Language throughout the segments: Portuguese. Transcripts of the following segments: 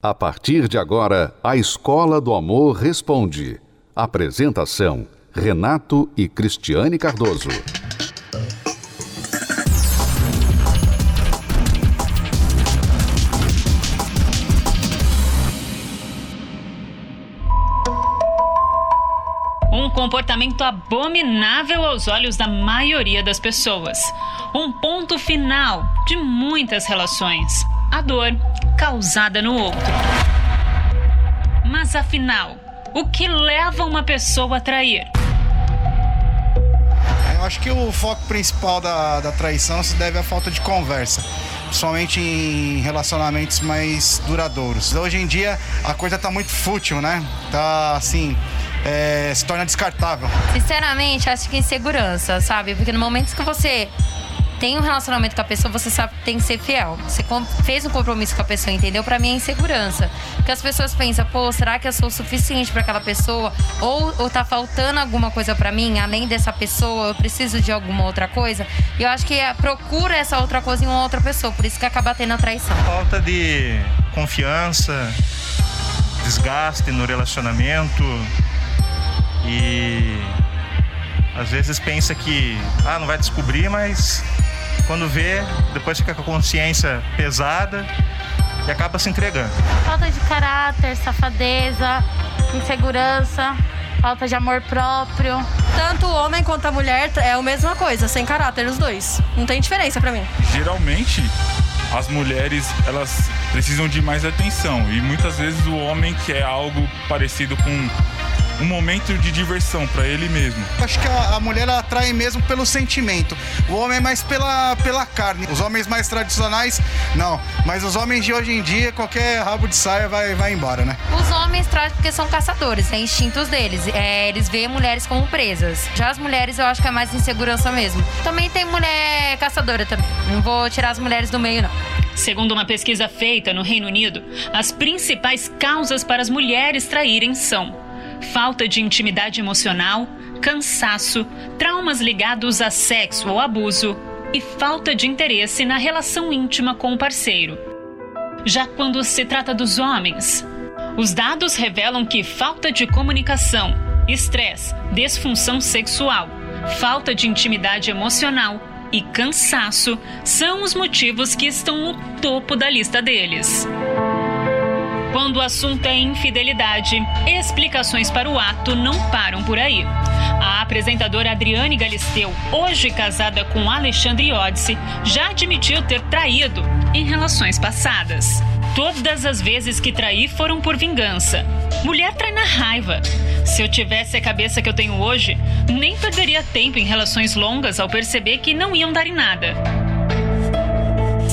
A partir de agora, a Escola do Amor Responde. Apresentação: Renato e Cristiane Cardoso. Um comportamento abominável aos olhos da maioria das pessoas. Um ponto final de muitas relações. A dor causada no outro. Mas afinal, o que leva uma pessoa a trair? Eu acho que o foco principal da, da traição se deve à falta de conversa, principalmente em relacionamentos mais duradouros. Hoje em dia a coisa tá muito fútil, né? Tá assim. É, se torna descartável. Sinceramente, acho que insegurança, sabe? Porque no momento que você tem um relacionamento com a pessoa, você sabe que tem que ser fiel. Você fez um compromisso com a pessoa, entendeu? Para mim é insegurança. Porque as pessoas pensam, pô, será que eu sou o suficiente para aquela pessoa? Ou, ou tá faltando alguma coisa para mim, além dessa pessoa, eu preciso de alguma outra coisa? E eu acho que é, procura essa outra coisa em uma outra pessoa, por isso que acaba tendo a traição. Falta de confiança, desgaste no relacionamento e às vezes pensa que ah, não vai descobrir, mas quando vê, depois fica com a consciência pesada e acaba se entregando. Falta de caráter, safadeza, insegurança, falta de amor próprio. Tanto o homem quanto a mulher é a mesma coisa, sem caráter os dois. Não tem diferença para mim. Geralmente, as mulheres, elas precisam de mais atenção e muitas vezes o homem quer algo parecido com um momento de diversão para ele mesmo. Acho que a, a, mulher atrai mesmo pelo sentimento. O homem é mais pela, pela carne. Os homens mais tradicionais, não. Mas os homens de hoje em dia, qualquer rabo de saia vai, vai embora, né? Os homens trazem porque são caçadores, é instintos deles. É, eles veem mulheres como presas. Já as mulheres eu acho que é mais insegurança mesmo. Também tem mulher caçadora também. Não vou tirar as mulheres do meio, não. Segundo uma pesquisa feita no Reino Unido, as principais causas para as mulheres traírem são falta de intimidade emocional, cansaço, traumas ligados a sexo ou abuso e falta de interesse na relação íntima com o parceiro. Já quando se trata dos homens, os dados revelam que falta de comunicação, estresse, disfunção sexual, falta de intimidade emocional e cansaço são os motivos que estão no topo da lista deles. Quando o assunto é infidelidade, explicações para o ato não param por aí. A apresentadora Adriane Galisteu, hoje casada com Alexandre Odisse, já admitiu ter traído em relações passadas. Todas as vezes que traí foram por vingança. Mulher trai na raiva. Se eu tivesse a cabeça que eu tenho hoje, nem perderia tempo em relações longas ao perceber que não iam dar em nada.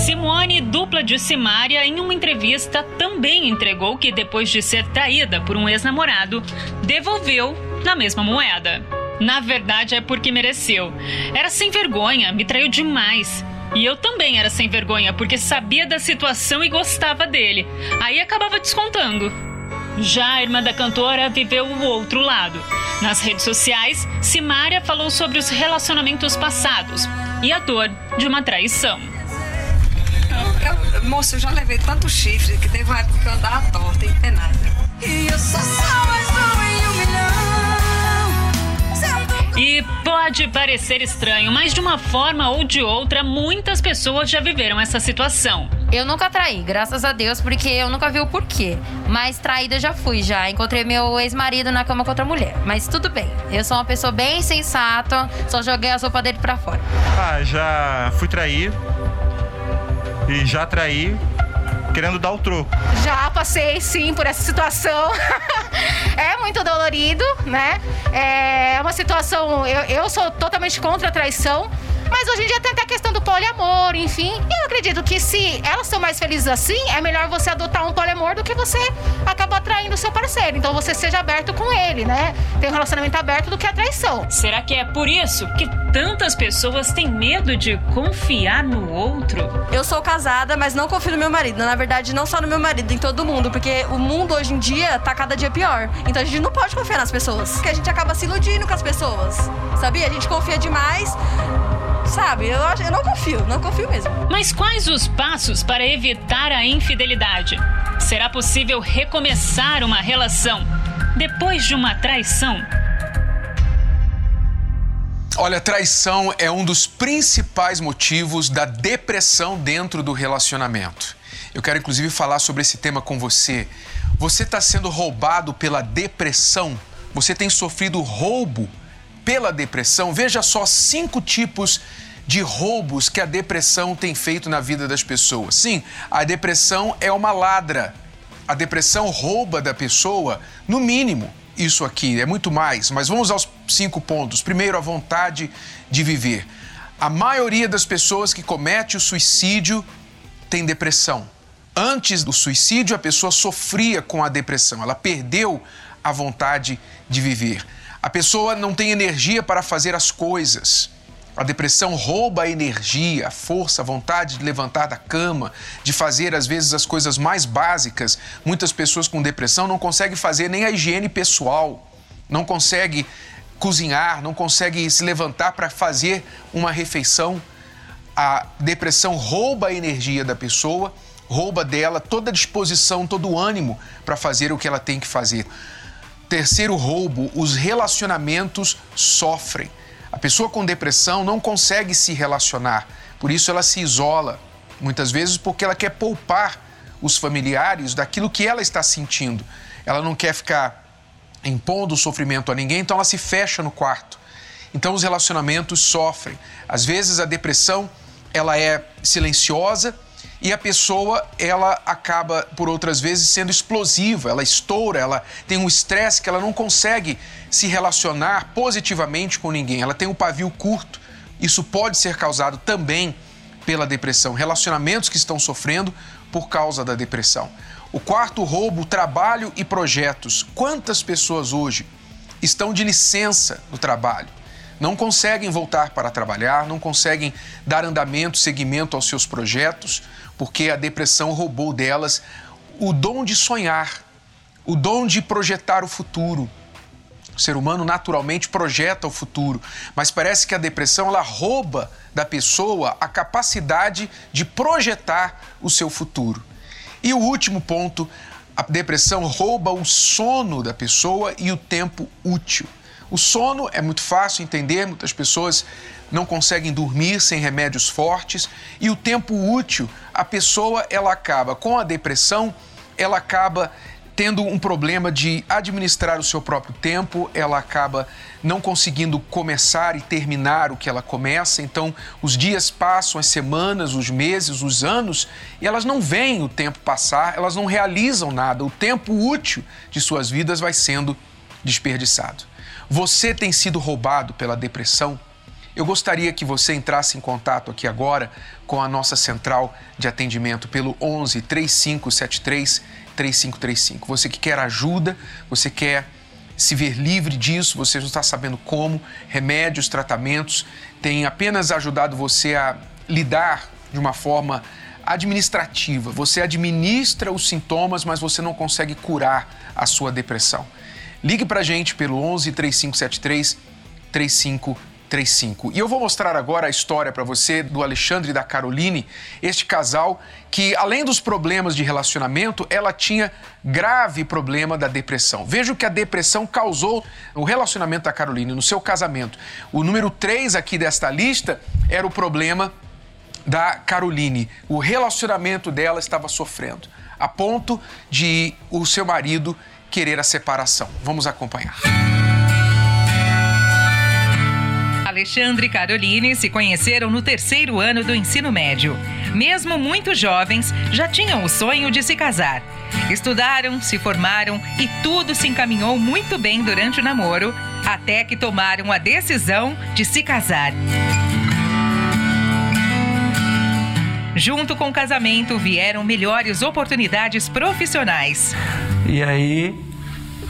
Simone, dupla de Simária, em uma entrevista também entregou que depois de ser traída por um ex-namorado, devolveu na mesma moeda. Na verdade é porque mereceu. Era sem vergonha, me traiu demais. E eu também era sem vergonha porque sabia da situação e gostava dele. Aí acabava descontando. Já a irmã da cantora viveu o outro lado. Nas redes sociais, Simária falou sobre os relacionamentos passados e a dor de uma traição. Eu, moço, eu já levei tanto chifre que teve uma época que eu andava torta, empenada. E eu sou só mais um em um milhão. E pode parecer estranho, mas de uma forma ou de outra, muitas pessoas já viveram essa situação. Eu nunca traí, graças a Deus, porque eu nunca vi o porquê. Mas traída já fui, já. Encontrei meu ex-marido na cama com outra mulher. Mas tudo bem. Eu sou uma pessoa bem sensata, só joguei a sopa dele pra fora. Ah, já fui trair e já traí querendo dar o troco. Já passei sim por essa situação. é muito dolorido, né? É uma situação. Eu, eu sou totalmente contra a traição. Mas hoje em dia tem até a questão do poliamor, enfim. E eu acredito que se elas são mais felizes assim, é melhor você adotar um poliamor do que você acabar traindo o seu parceiro. Então você seja aberto com ele, né? Tem um relacionamento aberto do que a traição. Será que é por isso que tantas pessoas têm medo de confiar no outro? Eu sou casada, mas não confio no meu marido. Na verdade, não só no meu marido, em todo mundo. Porque o mundo hoje em dia tá cada dia pior. Então a gente não pode confiar nas pessoas. Porque a gente acaba se iludindo com as pessoas. Sabia? A gente confia demais sabe? Eu, eu não confio, não confio mesmo. Mas quais os passos para evitar a infidelidade? Será possível recomeçar uma relação depois de uma traição? Olha, traição é um dos principais motivos da depressão dentro do relacionamento. Eu quero inclusive falar sobre esse tema com você. Você está sendo roubado pela depressão? Você tem sofrido roubo pela depressão? Veja só cinco tipos de roubos que a depressão tem feito na vida das pessoas. Sim, a depressão é uma ladra. A depressão rouba da pessoa, no mínimo, isso aqui, é muito mais, mas vamos aos cinco pontos. Primeiro, a vontade de viver. A maioria das pessoas que comete o suicídio tem depressão. Antes do suicídio, a pessoa sofria com a depressão, ela perdeu a vontade de viver. A pessoa não tem energia para fazer as coisas. A depressão rouba a energia, a força, a vontade de levantar da cama, de fazer às vezes as coisas mais básicas. Muitas pessoas com depressão não conseguem fazer nem a higiene pessoal, não conseguem cozinhar, não conseguem se levantar para fazer uma refeição. A depressão rouba a energia da pessoa, rouba dela toda a disposição, todo o ânimo para fazer o que ela tem que fazer. Terceiro roubo, os relacionamentos sofrem. A pessoa com depressão não consegue se relacionar, por isso ela se isola, muitas vezes porque ela quer poupar os familiares daquilo que ela está sentindo. Ela não quer ficar impondo o sofrimento a ninguém, então ela se fecha no quarto. Então os relacionamentos sofrem. Às vezes a depressão ela é silenciosa e a pessoa ela acaba por outras vezes sendo explosiva, ela estoura, ela tem um estresse que ela não consegue se relacionar positivamente com ninguém. Ela tem um pavio curto. Isso pode ser causado também pela depressão, relacionamentos que estão sofrendo por causa da depressão. O quarto roubo, trabalho e projetos. Quantas pessoas hoje estão de licença no trabalho? Não conseguem voltar para trabalhar, não conseguem dar andamento, seguimento aos seus projetos, porque a depressão roubou delas o dom de sonhar, o dom de projetar o futuro. O ser humano naturalmente projeta o futuro, mas parece que a depressão ela rouba da pessoa a capacidade de projetar o seu futuro. E o último ponto, a depressão rouba o sono da pessoa e o tempo útil. O sono é muito fácil entender, muitas pessoas não conseguem dormir sem remédios fortes e o tempo útil, a pessoa ela acaba com a depressão, ela acaba tendo um problema de administrar o seu próprio tempo, ela acaba não conseguindo começar e terminar o que ela começa, então os dias passam, as semanas, os meses, os anos, e elas não veem o tempo passar, elas não realizam nada, o tempo útil de suas vidas vai sendo desperdiçado. Você tem sido roubado pela depressão? Eu gostaria que você entrasse em contato aqui agora com a nossa central de atendimento pelo 11 3573 3535. Você que quer ajuda, você quer se ver livre disso, você não está sabendo como, remédios, tratamentos têm apenas ajudado você a lidar de uma forma administrativa. Você administra os sintomas, mas você não consegue curar a sua depressão. Ligue para a gente pelo 11 3573 3535. 35. E eu vou mostrar agora a história para você do Alexandre e da Caroline, este casal que, além dos problemas de relacionamento, ela tinha grave problema da depressão. Veja o que a depressão causou no relacionamento da Caroline, no seu casamento. O número 3 aqui desta lista era o problema da Caroline. O relacionamento dela estava sofrendo, a ponto de o seu marido querer a separação. Vamos acompanhar. Alexandre e Caroline se conheceram no terceiro ano do ensino médio. Mesmo muito jovens, já tinham o sonho de se casar. Estudaram, se formaram e tudo se encaminhou muito bem durante o namoro, até que tomaram a decisão de se casar. Junto com o casamento vieram melhores oportunidades profissionais. E aí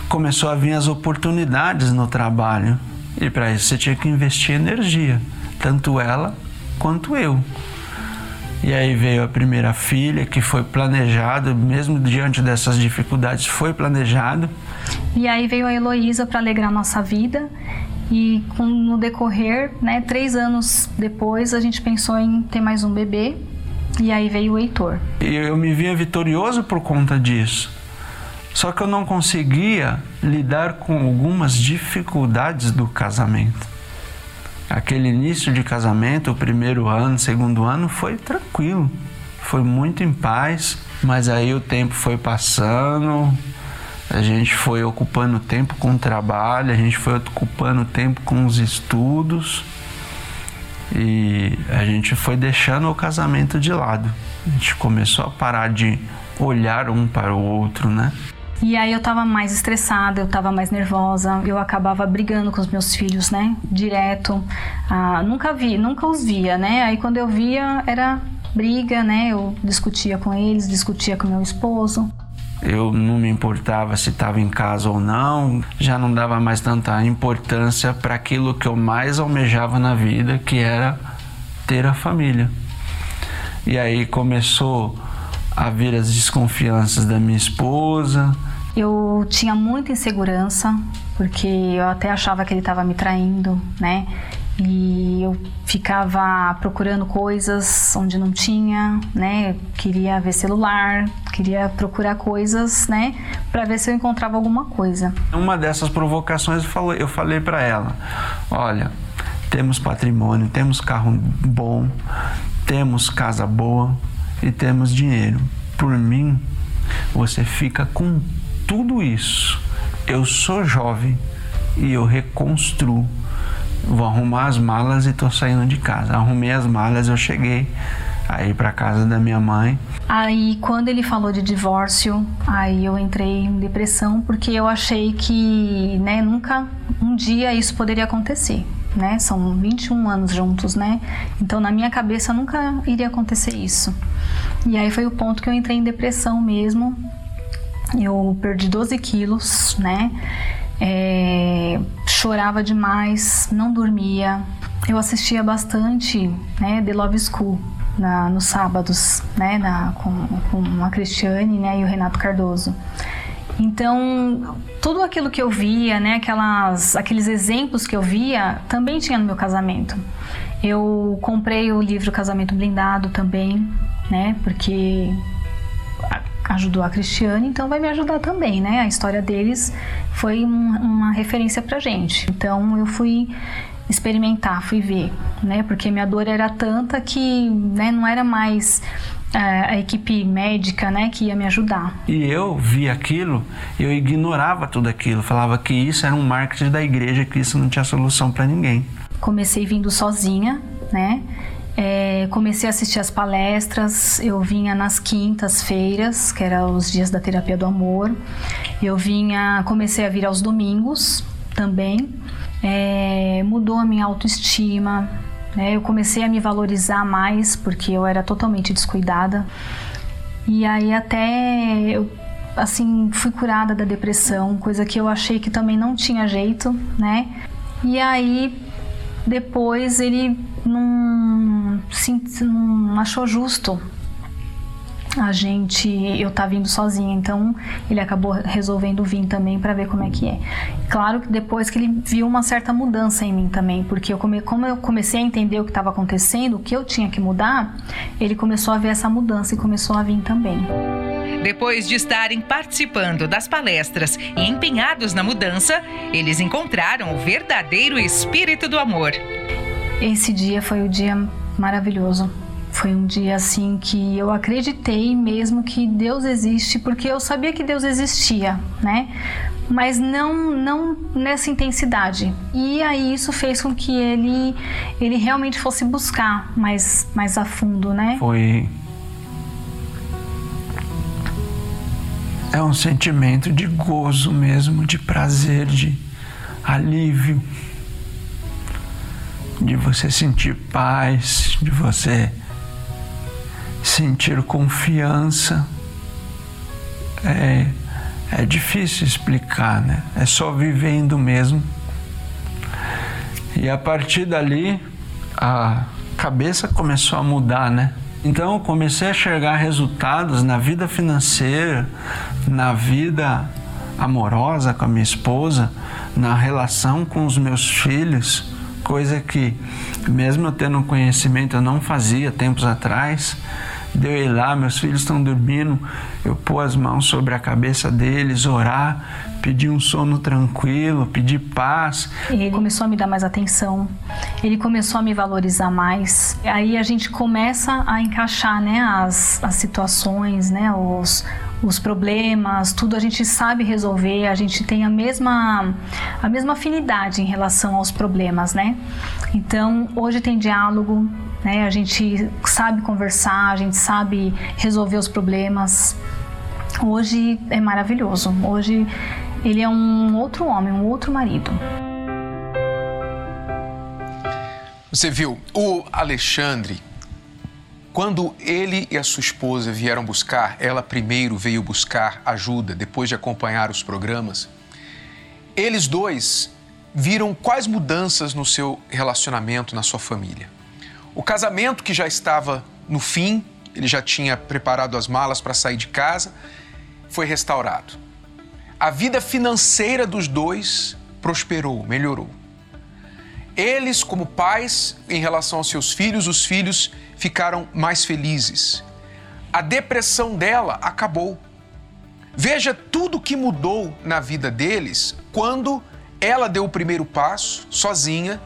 começou a vir as oportunidades no trabalho. E para isso você tinha que investir energia, tanto ela quanto eu. E aí veio a primeira filha, que foi planejado, mesmo diante dessas dificuldades, foi planejado. E aí veio a Heloísa para alegrar nossa vida. E com, no decorrer, né, três anos depois, a gente pensou em ter mais um bebê. E aí veio o Heitor. Eu me via vitorioso por conta disso. Só que eu não conseguia lidar com algumas dificuldades do casamento. Aquele início de casamento, o primeiro ano, segundo ano, foi tranquilo, foi muito em paz, mas aí o tempo foi passando, a gente foi ocupando tempo com o trabalho, a gente foi ocupando tempo com os estudos e a gente foi deixando o casamento de lado. A gente começou a parar de olhar um para o outro, né? E aí eu tava mais estressada, eu tava mais nervosa, eu acabava brigando com os meus filhos, né? Direto. Ah, nunca vi, nunca os via, né? Aí quando eu via era briga, né? Eu discutia com eles, discutia com meu esposo. Eu não me importava se estava em casa ou não, já não dava mais tanta importância para aquilo que eu mais almejava na vida, que era ter a família. E aí começou a vir as desconfianças da minha esposa. Eu tinha muita insegurança, porque eu até achava que ele estava me traindo, né? E eu ficava procurando coisas onde não tinha, né? Eu queria ver celular, queria procurar coisas, né? Para ver se eu encontrava alguma coisa. Uma dessas provocações eu falei, eu falei para ela: olha, temos patrimônio, temos carro bom, temos casa boa e temos dinheiro. Por mim, você fica com tudo isso. Eu sou jovem e eu reconstruo vou arrumar as malas e tô saindo de casa. Arrumei as malas, eu cheguei aí para casa da minha mãe. Aí quando ele falou de divórcio, aí eu entrei em depressão porque eu achei que, né, nunca um dia isso poderia acontecer. Né? São 21 anos juntos, né? Então na minha cabeça nunca iria acontecer isso. E aí foi o ponto que eu entrei em depressão mesmo. Eu perdi 12 quilos, né? É, chorava demais, não dormia. Eu assistia bastante né, The Love School na, nos sábados, né, na, com, com a Cristiane né, e o Renato Cardoso. Então, tudo aquilo que eu via, né, aquelas, aqueles exemplos que eu via, também tinha no meu casamento. Eu comprei o livro Casamento Blindado também, né, porque ajudou a Cristiane, então vai me ajudar também, né? A história deles foi um, uma referência pra gente. Então eu fui experimentar, fui ver, né? Porque minha dor era tanta que né, não era mais a, é, a equipe médica, né, que ia me ajudar. E eu vi aquilo, eu ignorava tudo aquilo, falava que isso era um marketing da igreja, que isso não tinha solução para ninguém. Comecei vindo sozinha, né? É, comecei a assistir as palestras, eu vinha nas quintas-feiras, que eram os dias da terapia do amor. Eu vinha, comecei a vir aos domingos também. É, mudou a minha autoestima, né? eu comecei a me valorizar mais porque eu era totalmente descuidada. E aí até eu assim fui curada da depressão, coisa que eu achei que também não tinha jeito, né? E aí depois ele não, não achou justo a gente eu tá vindo sozinha, então ele acabou resolvendo vir também para ver como é que é. Claro que depois que ele viu uma certa mudança em mim também, porque eu come, como eu comecei a entender o que estava acontecendo, o que eu tinha que mudar, ele começou a ver essa mudança e começou a vir também. Depois de estarem participando das palestras e empenhados na mudança, eles encontraram o verdadeiro espírito do amor. Esse dia foi o dia maravilhoso. Foi um dia assim que eu acreditei mesmo que Deus existe, porque eu sabia que Deus existia, né? Mas não não nessa intensidade. E aí isso fez com que ele ele realmente fosse buscar mais mais a fundo, né? Foi é um sentimento de gozo mesmo, de prazer, de alívio de você sentir paz, de você sentir confiança. É, é difícil explicar, né? É só vivendo mesmo. E a partir dali, a cabeça começou a mudar, né? Então eu comecei a enxergar resultados na vida financeira, na vida amorosa com a minha esposa, na relação com os meus filhos coisa que, mesmo eu tendo conhecimento, eu não fazia tempos atrás. De eu ir lá, meus filhos estão dormindo, eu pôr as mãos sobre a cabeça deles, orar, pedir um sono tranquilo, pedir paz. Ele começou a me dar mais atenção, ele começou a me valorizar mais. Aí a gente começa a encaixar né, as, as situações, né, os, os problemas, tudo a gente sabe resolver, a gente tem a mesma, a mesma afinidade em relação aos problemas, né? Então, hoje tem diálogo, né? A gente sabe conversar, a gente sabe resolver os problemas. Hoje é maravilhoso. Hoje ele é um outro homem, um outro marido. Você viu, o Alexandre quando ele e a sua esposa vieram buscar, ela primeiro veio buscar ajuda, depois de acompanhar os programas. Eles dois viram quais mudanças no seu relacionamento, na sua família. O casamento que já estava no fim, ele já tinha preparado as malas para sair de casa, foi restaurado. A vida financeira dos dois prosperou, melhorou. Eles, como pais, em relação aos seus filhos, os filhos ficaram mais felizes. A depressão dela acabou. Veja tudo que mudou na vida deles quando ela deu o primeiro passo, sozinha,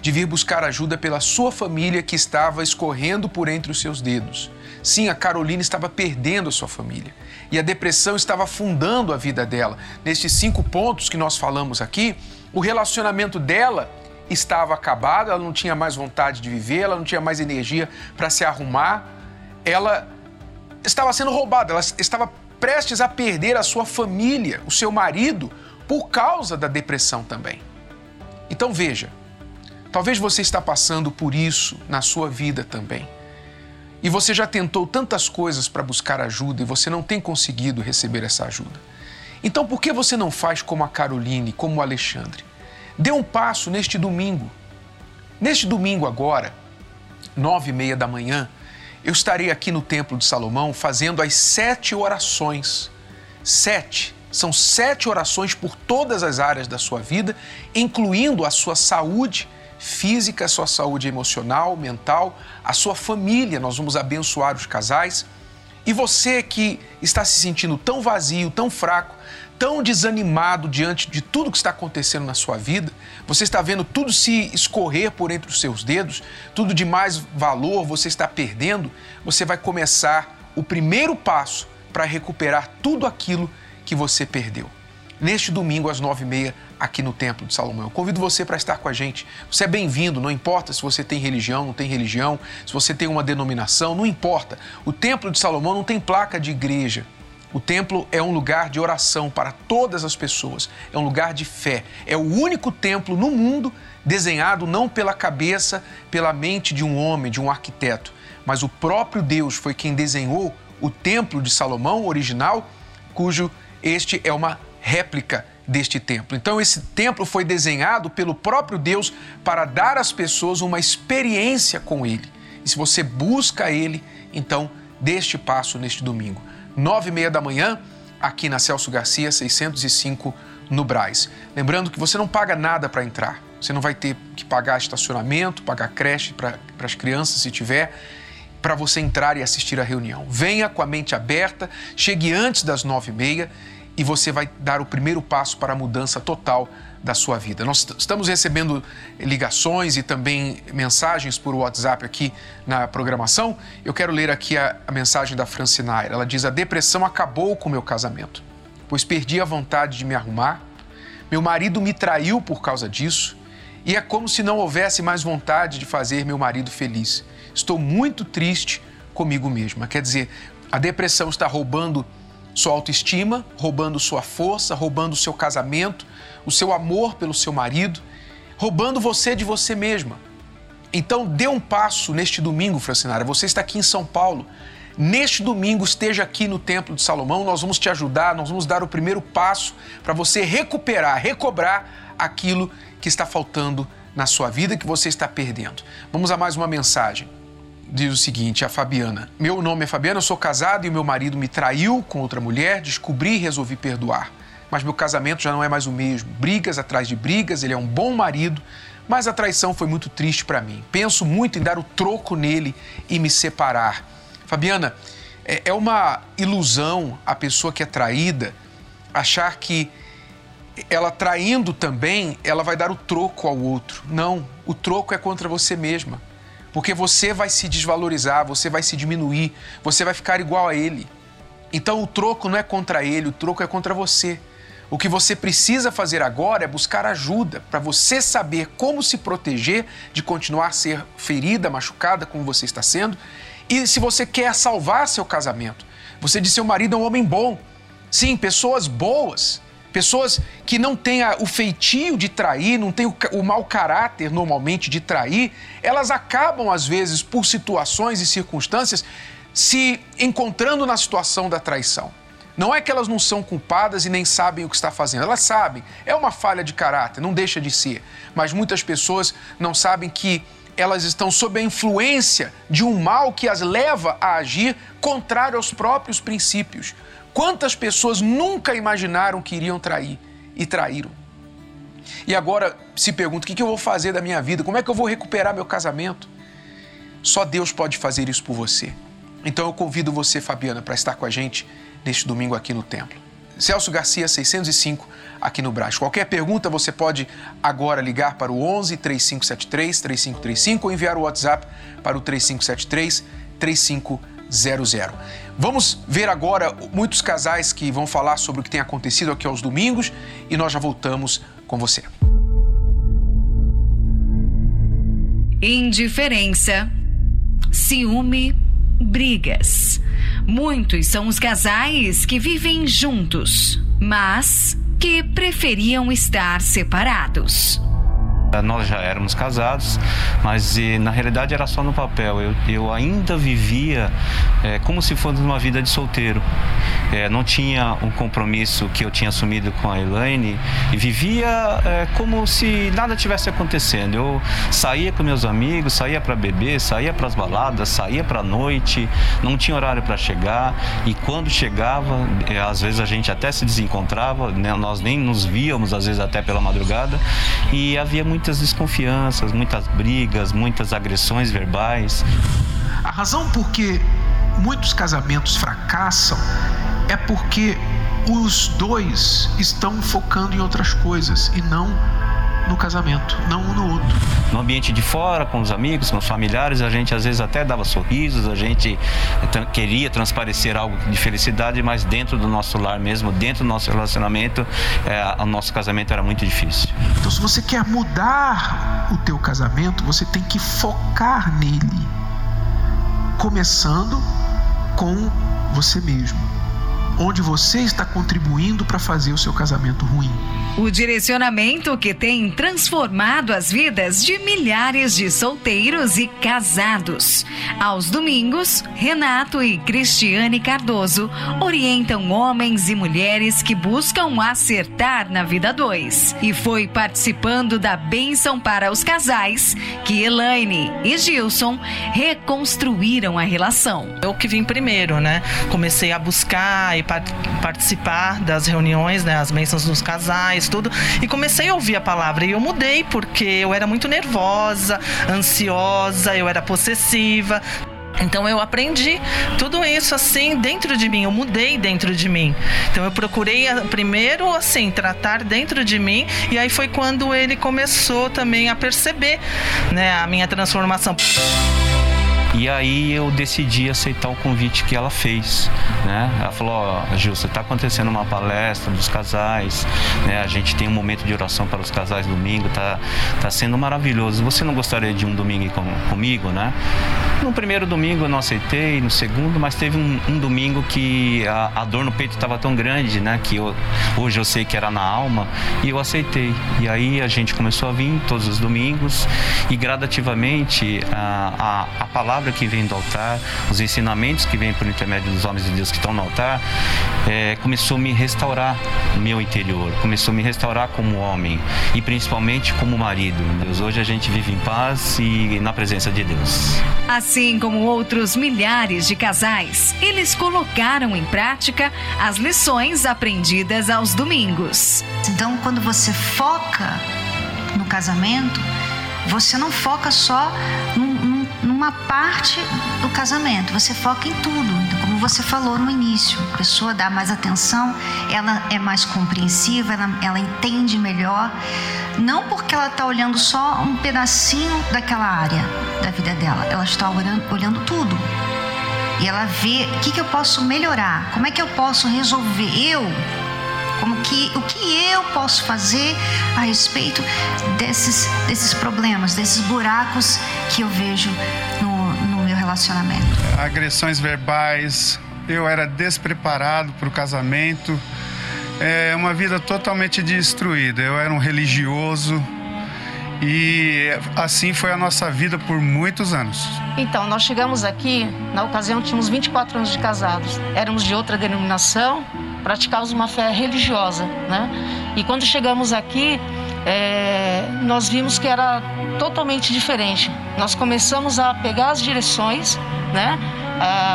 de vir buscar ajuda pela sua família que estava escorrendo por entre os seus dedos. Sim, a Carolina estava perdendo a sua família e a depressão estava afundando a vida dela. Nestes cinco pontos que nós falamos aqui, o relacionamento dela estava acabada, ela não tinha mais vontade de viver, ela não tinha mais energia para se arrumar, ela estava sendo roubada, ela estava prestes a perder a sua família, o seu marido, por causa da depressão também. Então veja, talvez você está passando por isso na sua vida também. E você já tentou tantas coisas para buscar ajuda e você não tem conseguido receber essa ajuda. Então por que você não faz como a Caroline, como o Alexandre? Dê um passo neste domingo. Neste domingo agora, nove e meia da manhã, eu estarei aqui no Templo de Salomão fazendo as sete orações. Sete. São sete orações por todas as áreas da sua vida, incluindo a sua saúde física, a sua saúde emocional, mental, a sua família. Nós vamos abençoar os casais. E você que está se sentindo tão vazio, tão fraco, tão desanimado diante de tudo que está acontecendo na sua vida, você está vendo tudo se escorrer por entre os seus dedos, tudo de mais valor você está perdendo, você vai começar o primeiro passo para recuperar tudo aquilo que você perdeu. Neste domingo, às nove e meia, aqui no Templo de Salomão. Eu convido você para estar com a gente. Você é bem-vindo, não importa se você tem religião, não tem religião, se você tem uma denominação, não importa. O Templo de Salomão não tem placa de igreja. O templo é um lugar de oração para todas as pessoas, é um lugar de fé. É o único templo no mundo desenhado não pela cabeça, pela mente de um homem, de um arquiteto, mas o próprio Deus foi quem desenhou o templo de Salomão original, cujo este é uma réplica deste templo. Então esse templo foi desenhado pelo próprio Deus para dar às pessoas uma experiência com ele. E se você busca ele, então dê este passo neste domingo nove e meia da manhã, aqui na Celso Garcia, 605, no Braz. Lembrando que você não paga nada para entrar. Você não vai ter que pagar estacionamento, pagar creche para as crianças, se tiver, para você entrar e assistir a reunião. Venha com a mente aberta, chegue antes das nove e meia e você vai dar o primeiro passo para a mudança total da sua vida. Nós estamos recebendo ligações e também mensagens por WhatsApp aqui na programação. Eu quero ler aqui a, a mensagem da Francinaira. Ela diz: A depressão acabou com o meu casamento, pois perdi a vontade de me arrumar. Meu marido me traiu por causa disso e é como se não houvesse mais vontade de fazer meu marido feliz. Estou muito triste comigo mesma. Quer dizer, a depressão está roubando sua autoestima, roubando sua força, roubando seu casamento, o seu amor pelo seu marido, roubando você de você mesma. Então, dê um passo neste domingo, Francinara. Você está aqui em São Paulo. Neste domingo, esteja aqui no Templo de Salomão. Nós vamos te ajudar, nós vamos dar o primeiro passo para você recuperar, recobrar aquilo que está faltando na sua vida, que você está perdendo. Vamos a mais uma mensagem diz o seguinte, a Fabiana: Meu nome é Fabiana, eu sou casado e meu marido me traiu com outra mulher, descobri e resolvi perdoar. Mas meu casamento já não é mais o mesmo. Brigas atrás de brigas, ele é um bom marido, mas a traição foi muito triste para mim. Penso muito em dar o troco nele e me separar. Fabiana, é, é uma ilusão a pessoa que é traída achar que ela traindo também, ela vai dar o troco ao outro. Não, o troco é contra você mesma. Porque você vai se desvalorizar, você vai se diminuir, você vai ficar igual a ele. Então o troco não é contra ele, o troco é contra você. O que você precisa fazer agora é buscar ajuda para você saber como se proteger de continuar a ser ferida, machucada, como você está sendo. E se você quer salvar seu casamento, você diz seu marido é um homem bom. Sim, pessoas boas Pessoas que não têm o feitio de trair, não têm o, o mau caráter normalmente de trair, elas acabam, às vezes, por situações e circunstâncias, se encontrando na situação da traição. Não é que elas não são culpadas e nem sabem o que está fazendo. Elas sabem. É uma falha de caráter, não deixa de ser. Mas muitas pessoas não sabem que elas estão sob a influência de um mal que as leva a agir contrário aos próprios princípios. Quantas pessoas nunca imaginaram que iriam trair e traíram? E agora se pergunta: o que eu vou fazer da minha vida? Como é que eu vou recuperar meu casamento? Só Deus pode fazer isso por você. Então eu convido você, Fabiana, para estar com a gente neste domingo aqui no templo. Celso Garcia 605 aqui no Brás. Qualquer pergunta você pode agora ligar para o 11 3573 3535 ou enviar o WhatsApp para o 3573 3500. Vamos ver agora muitos casais que vão falar sobre o que tem acontecido aqui aos domingos e nós já voltamos com você. Indiferença, ciúme, brigas. Muitos são os casais que vivem juntos, mas que preferiam estar separados. Nós já éramos casados, mas na realidade era só no papel. Eu, eu ainda vivia é, como se fosse uma vida de solteiro. É, não tinha um compromisso que eu tinha assumido com a Elaine e vivia é, como se nada tivesse acontecendo. Eu saía com meus amigos, saía para beber, saía para as baladas, saía para a noite, não tinha horário para chegar e quando chegava, é, às vezes a gente até se desencontrava, né? nós nem nos víamos, às vezes até pela madrugada e havia muito muitas desconfianças, muitas brigas, muitas agressões verbais. A razão por que muitos casamentos fracassam é porque os dois estão focando em outras coisas e não no casamento, não um no outro. No ambiente de fora, com os amigos, com os familiares, a gente às vezes até dava sorrisos, a gente queria transparecer algo de felicidade, mas dentro do nosso lar mesmo, dentro do nosso relacionamento, é, o nosso casamento era muito difícil. Então, se você quer mudar o teu casamento, você tem que focar nele, começando com você mesmo onde você está contribuindo para fazer o seu casamento ruim. O direcionamento que tem transformado as vidas de milhares de solteiros e casados. Aos domingos, Renato e Cristiane Cardoso orientam homens e mulheres que buscam acertar na vida dois. E foi participando da bênção para os casais que Elaine e Gilson reconstruíram a relação. Eu que vim primeiro, né? Comecei a buscar e participar das reuniões, né, as bênçãos dos casais, tudo, e comecei a ouvir a palavra. E eu mudei porque eu era muito nervosa, ansiosa, eu era possessiva. Então eu aprendi tudo isso assim dentro de mim, eu mudei dentro de mim. Então eu procurei primeiro assim tratar dentro de mim e aí foi quando ele começou também a perceber, né, a minha transformação. E aí eu decidi aceitar o convite que ela fez, né? Ela falou, ó, oh, Gil, você está acontecendo uma palestra dos casais, né? A gente tem um momento de oração para os casais domingo, tá, tá sendo maravilhoso. Você não gostaria de um domingo com, comigo, né? No primeiro domingo eu não aceitei, no segundo, mas teve um, um domingo que a, a, dor no peito estava tão grande, né? Que eu, hoje eu sei que era na alma e eu aceitei. E aí a gente começou a vir todos os domingos e gradativamente a, a, a palavra que vem do altar, os ensinamentos que vêm por intermédio dos homens de Deus que estão no altar, é, começou a me restaurar o meu interior, começou a me restaurar como homem e principalmente como marido. Deus, hoje a gente vive em paz e na presença de Deus. Assim como outros milhares de casais, eles colocaram em prática as lições aprendidas aos domingos. Então, quando você foca no casamento, você não foca só num, num uma parte do casamento. Você foca em tudo. Você falou no início, a pessoa dá mais atenção, ela é mais compreensiva, ela, ela entende melhor. Não porque ela está olhando só um pedacinho daquela área da vida dela, ela está olhando, olhando tudo. E ela vê o que, que eu posso melhorar, como é que eu posso resolver. Eu como que o que eu posso fazer a respeito desses desses problemas, desses buracos que eu vejo no, relacionamento. Agressões verbais, eu era despreparado para o casamento, é uma vida totalmente destruída. Eu era um religioso e assim foi a nossa vida por muitos anos. Então, nós chegamos aqui, na ocasião tínhamos 24 anos de casados. Éramos de outra denominação, praticávamos uma fé religiosa, né? E quando chegamos aqui, é, nós vimos que era totalmente diferente. Nós começamos a pegar as direções, né?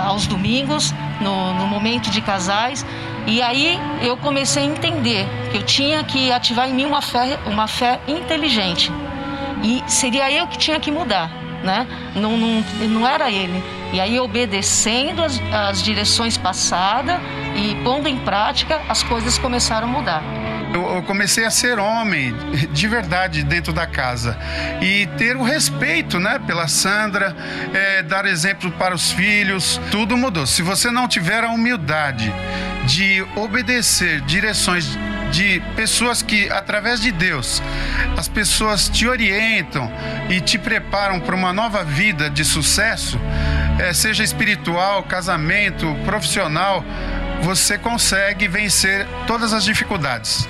aos domingos, no, no momento de casais, e aí eu comecei a entender que eu tinha que ativar em mim uma fé, uma fé inteligente. E seria eu que tinha que mudar, né? Não, não, não era ele. E aí, obedecendo as, as direções passadas e pondo em prática, as coisas começaram a mudar. Eu comecei a ser homem de verdade dentro da casa e ter o respeito, né, pela Sandra, é, dar exemplo para os filhos, tudo mudou. Se você não tiver a humildade de obedecer direções de pessoas que, através de Deus, as pessoas te orientam e te preparam para uma nova vida de sucesso, é, seja espiritual, casamento, profissional, você consegue vencer todas as dificuldades.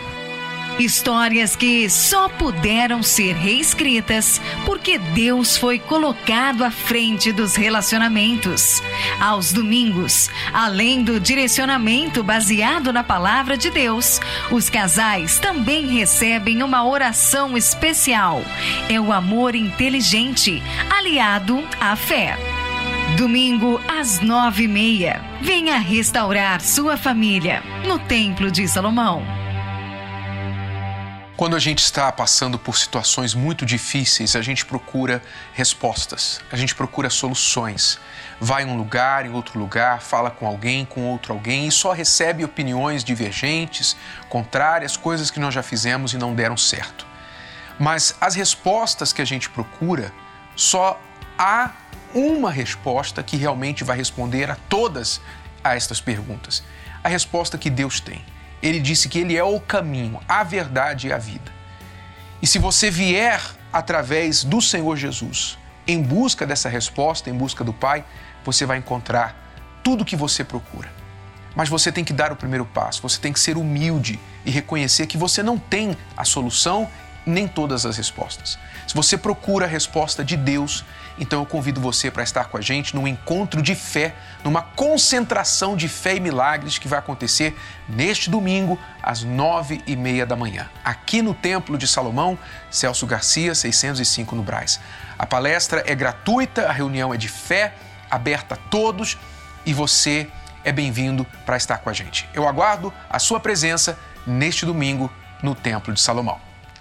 Histórias que só puderam ser reescritas porque Deus foi colocado à frente dos relacionamentos. Aos domingos, além do direcionamento baseado na palavra de Deus, os casais também recebem uma oração especial. É o amor inteligente, aliado à fé. Domingo às nove e meia. Venha restaurar sua família no Templo de Salomão. Quando a gente está passando por situações muito difíceis, a gente procura respostas, a gente procura soluções. Vai em um lugar, em outro lugar, fala com alguém, com outro alguém e só recebe opiniões divergentes, contrárias, coisas que nós já fizemos e não deram certo. Mas as respostas que a gente procura, só há uma resposta que realmente vai responder a todas a estas perguntas. A resposta que Deus tem ele disse que ele é o caminho, a verdade e a vida. E se você vier através do Senhor Jesus, em busca dessa resposta, em busca do Pai, você vai encontrar tudo o que você procura. Mas você tem que dar o primeiro passo, você tem que ser humilde e reconhecer que você não tem a solução nem todas as respostas. Se você procura a resposta de Deus, então eu convido você para estar com a gente num encontro de fé, numa concentração de fé e milagres que vai acontecer neste domingo, às nove e meia da manhã, aqui no Templo de Salomão, Celso Garcia, 605 no Braz. A palestra é gratuita, a reunião é de fé, aberta a todos e você é bem-vindo para estar com a gente. Eu aguardo a sua presença neste domingo no Templo de Salomão.